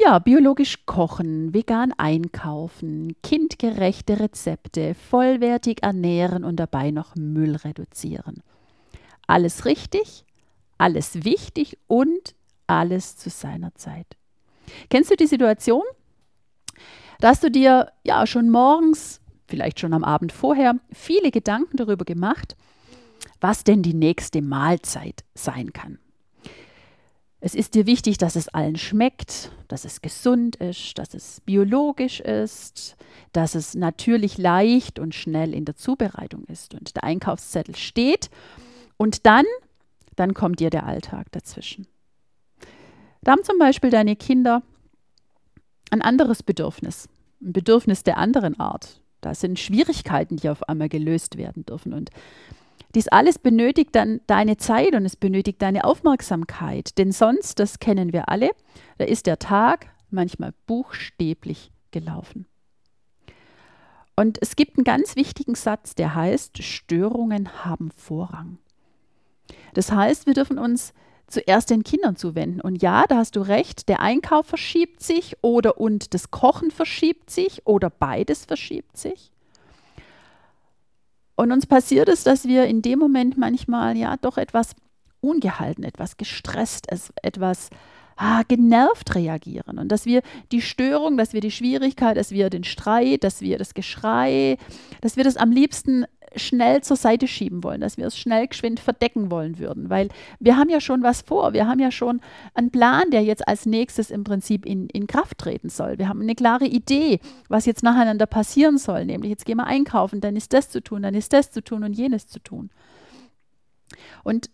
Ja, biologisch kochen, vegan einkaufen, kindgerechte Rezepte, vollwertig ernähren und dabei noch Müll reduzieren. Alles richtig, alles wichtig und alles zu seiner Zeit. Kennst du die Situation, dass du dir ja schon morgens, vielleicht schon am Abend vorher, viele Gedanken darüber gemacht, was denn die nächste Mahlzeit sein kann? Es ist dir wichtig, dass es allen schmeckt, dass es gesund ist, dass es biologisch ist, dass es natürlich leicht und schnell in der Zubereitung ist und der Einkaufszettel steht. Und dann, dann kommt dir der Alltag dazwischen. Da haben zum Beispiel deine Kinder ein anderes Bedürfnis, ein Bedürfnis der anderen Art. Da sind Schwierigkeiten, die auf einmal gelöst werden dürfen. Und dies alles benötigt dann deine Zeit und es benötigt deine Aufmerksamkeit, denn sonst, das kennen wir alle, da ist der Tag manchmal buchstäblich gelaufen. Und es gibt einen ganz wichtigen Satz, der heißt, Störungen haben Vorrang. Das heißt, wir dürfen uns zuerst den Kindern zuwenden. Und ja, da hast du recht, der Einkauf verschiebt sich oder und das Kochen verschiebt sich oder beides verschiebt sich. Und uns passiert es, dass wir in dem Moment manchmal ja doch etwas ungehalten, etwas gestresst, etwas ah, genervt reagieren. Und dass wir die Störung, dass wir die Schwierigkeit, dass wir den Streit, dass wir das Geschrei, dass wir das am liebsten schnell zur Seite schieben wollen, dass wir es schnell geschwind verdecken wollen würden, weil wir haben ja schon was vor, wir haben ja schon einen Plan, der jetzt als nächstes im Prinzip in, in Kraft treten soll. Wir haben eine klare Idee, was jetzt nacheinander passieren soll, nämlich jetzt gehen wir einkaufen, dann ist das zu tun, dann ist das zu tun und jenes zu tun. Und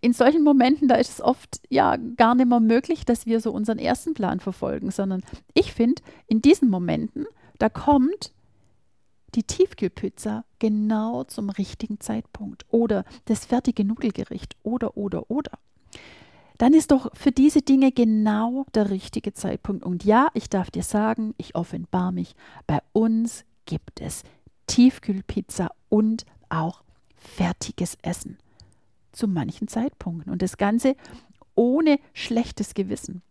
in solchen Momenten, da ist es oft ja gar nicht mehr möglich, dass wir so unseren ersten Plan verfolgen, sondern ich finde, in diesen Momenten, da kommt die Tiefkühlpizza genau zum richtigen Zeitpunkt oder das fertige Nudelgericht oder, oder, oder. Dann ist doch für diese Dinge genau der richtige Zeitpunkt. Und ja, ich darf dir sagen, ich offenbar mich, bei uns gibt es Tiefkühlpizza und auch fertiges Essen zu manchen Zeitpunkten. Und das Ganze ohne schlechtes Gewissen.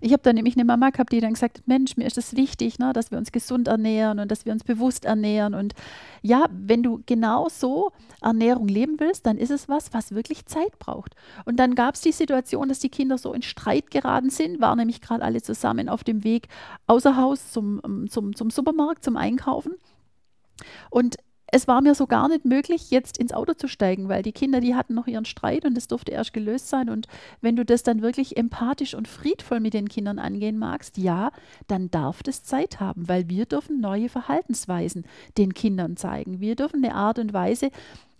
Ich habe dann nämlich eine Mama gehabt, die dann gesagt hat, Mensch, mir ist es wichtig, ne, dass wir uns gesund ernähren und dass wir uns bewusst ernähren. Und ja, wenn du genau so Ernährung leben willst, dann ist es was, was wirklich Zeit braucht. Und dann gab es die Situation, dass die Kinder so in Streit geraten sind, waren nämlich gerade alle zusammen auf dem Weg außer Haus zum, zum, zum Supermarkt, zum Einkaufen. Und es war mir so gar nicht möglich, jetzt ins Auto zu steigen, weil die Kinder, die hatten noch ihren Streit und es durfte erst gelöst sein. Und wenn du das dann wirklich empathisch und friedvoll mit den Kindern angehen magst, ja, dann darf das Zeit haben, weil wir dürfen neue Verhaltensweisen den Kindern zeigen. Wir dürfen eine Art und Weise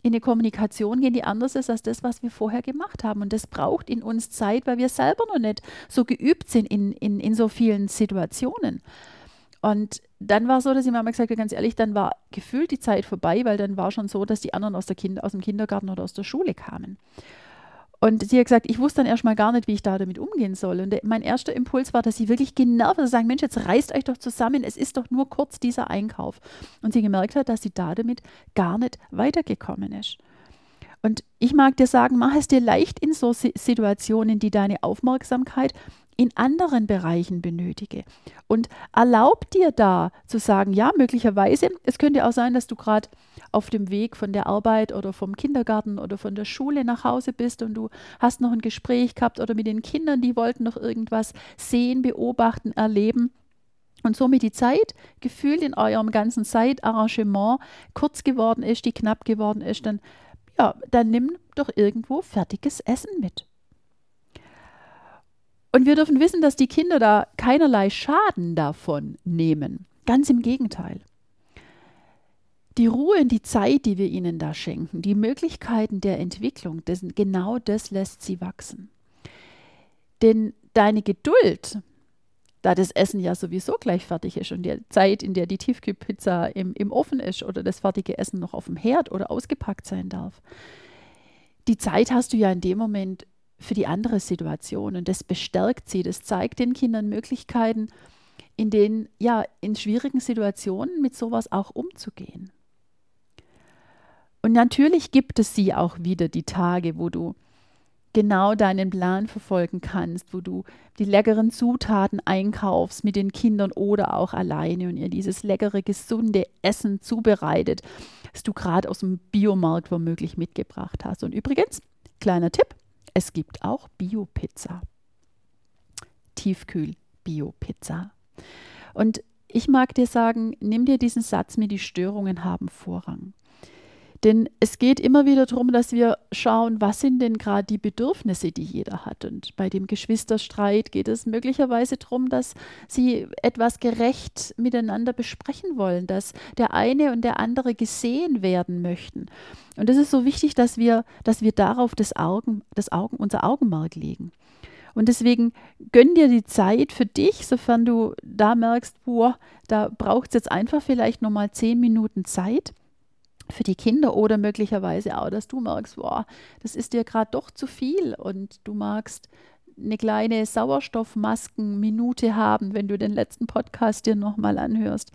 in eine Kommunikation gehen, die anders ist als das, was wir vorher gemacht haben. Und das braucht in uns Zeit, weil wir selber noch nicht so geübt sind in, in, in so vielen Situationen. Und dann war es so, dass die Mama gesagt hat, ganz ehrlich, dann war gefühlt die Zeit vorbei, weil dann war schon so, dass die anderen aus, der kind aus dem Kindergarten oder aus der Schule kamen. Und sie hat gesagt, ich wusste dann erstmal gar nicht, wie ich da damit umgehen soll. Und mein erster Impuls war, dass sie wirklich genervt war, sagen, Mensch, jetzt reißt euch doch zusammen, es ist doch nur kurz dieser Einkauf. Und sie gemerkt hat, dass sie da damit gar nicht weitergekommen ist. Und ich mag dir sagen, mach es dir leicht in so Situationen, die deine Aufmerksamkeit in anderen Bereichen benötige. Und erlaub dir da zu sagen, ja, möglicherweise, es könnte auch sein, dass du gerade auf dem Weg von der Arbeit oder vom Kindergarten oder von der Schule nach Hause bist und du hast noch ein Gespräch gehabt oder mit den Kindern, die wollten noch irgendwas sehen, beobachten, erleben. Und somit die Zeit gefühlt in eurem ganzen Zeitarrangement kurz geworden ist, die knapp geworden ist, dann, ja, dann nimm doch irgendwo fertiges Essen mit. Und wir dürfen wissen, dass die Kinder da keinerlei Schaden davon nehmen. Ganz im Gegenteil. Die Ruhe und die Zeit, die wir ihnen da schenken, die Möglichkeiten der Entwicklung, das, genau das lässt sie wachsen. Denn deine Geduld, da das Essen ja sowieso gleich fertig ist und die Zeit, in der die Tiefkühlpizza im, im Ofen ist oder das fertige Essen noch auf dem Herd oder ausgepackt sein darf, die Zeit hast du ja in dem Moment für die andere Situation und das bestärkt sie, das zeigt den Kindern Möglichkeiten, in denen, ja, in schwierigen Situationen mit sowas auch umzugehen. Und natürlich gibt es sie auch wieder die Tage, wo du genau deinen Plan verfolgen kannst, wo du die leckeren Zutaten einkaufst mit den Kindern oder auch alleine und ihr dieses leckere, gesunde Essen zubereitet, das du gerade aus dem Biomarkt womöglich mitgebracht hast. Und übrigens, kleiner Tipp, es gibt auch Bio-Pizza. Tiefkühl-Bio-Pizza. Und ich mag dir sagen, nimm dir diesen Satz mit, die Störungen haben Vorrang. Denn es geht immer wieder darum, dass wir schauen, was sind denn gerade die Bedürfnisse, die jeder hat. Und bei dem Geschwisterstreit geht es möglicherweise darum, dass sie etwas gerecht miteinander besprechen wollen, dass der eine und der andere gesehen werden möchten. Und es ist so wichtig, dass wir, dass wir darauf das Augen, das Augen, unser Augenmerk legen. Und deswegen gönn dir die Zeit für dich, sofern du da merkst, boah, da braucht es jetzt einfach vielleicht nochmal zehn Minuten Zeit für die Kinder oder möglicherweise auch, dass du merkst, boah, das ist dir gerade doch zu viel. Und du magst eine kleine Sauerstoffmaskenminute haben, wenn du den letzten Podcast dir nochmal anhörst,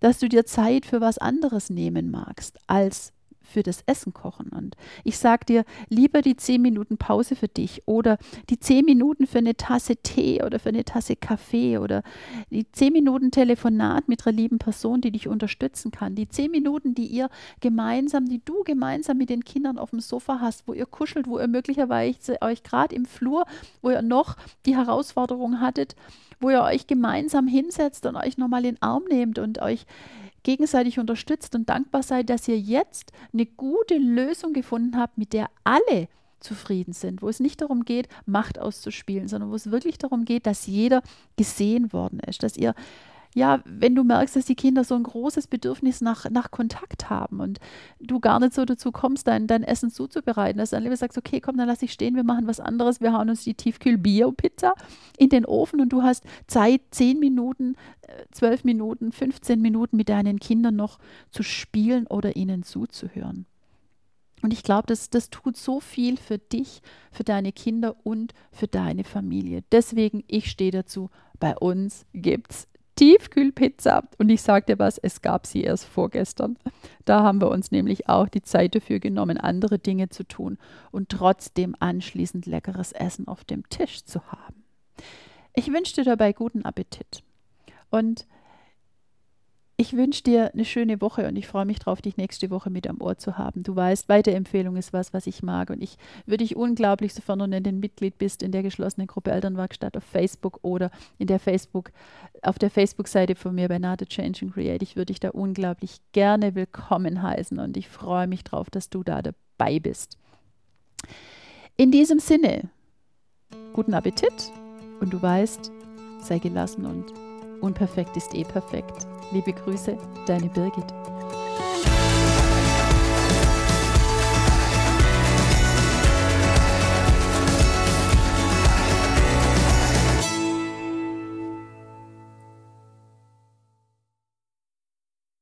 dass du dir Zeit für was anderes nehmen magst als für das Essen kochen. Und ich sage dir, lieber die 10 Minuten Pause für dich oder die 10 Minuten für eine Tasse Tee oder für eine Tasse Kaffee oder die 10 Minuten Telefonat mit einer lieben Person, die dich unterstützen kann. Die 10 Minuten, die ihr gemeinsam, die du gemeinsam mit den Kindern auf dem Sofa hast, wo ihr kuschelt, wo ihr möglicherweise euch gerade im Flur, wo ihr noch die Herausforderung hattet, wo ihr euch gemeinsam hinsetzt und euch nochmal in den Arm nehmt und euch gegenseitig unterstützt und dankbar seid, dass ihr jetzt eine gute Lösung gefunden habt, mit der alle zufrieden sind, wo es nicht darum geht, Macht auszuspielen, sondern wo es wirklich darum geht, dass jeder gesehen worden ist, dass ihr ja, wenn du merkst, dass die Kinder so ein großes Bedürfnis nach, nach Kontakt haben und du gar nicht so dazu kommst, dein, dein Essen zuzubereiten, dass du dann lieber sagst, okay, komm, dann lass ich stehen, wir machen was anderes, wir hauen uns die Tiefkühl-Bio-Pizza in den Ofen und du hast Zeit, 10 Minuten, 12 äh, Minuten, 15 Minuten mit deinen Kindern noch zu spielen oder ihnen zuzuhören. Und ich glaube, das, das tut so viel für dich, für deine Kinder und für deine Familie. Deswegen, ich stehe dazu, bei uns gibt es Tiefkühlpizza. Und ich dir was, es gab sie erst vorgestern. Da haben wir uns nämlich auch die Zeit dafür genommen, andere Dinge zu tun und trotzdem anschließend leckeres Essen auf dem Tisch zu haben. Ich wünsche dir dabei guten Appetit. Und ich wünsche dir eine schöne Woche und ich freue mich drauf, dich nächste Woche mit am Ohr zu haben. Du weißt, Weiterempfehlung ist was, was ich mag und ich würde dich unglaublich, sofern du ein Mitglied bist in der geschlossenen Gruppe Elternwerkstatt auf Facebook oder in der Facebook, auf der Facebook-Seite von mir bei Nate Change and Create, ich würde dich da unglaublich gerne willkommen heißen und ich freue mich drauf, dass du da dabei bist. In diesem Sinne, guten Appetit und du weißt, sei gelassen und unperfekt ist eh perfekt. Liebe Grüße, deine Birgit.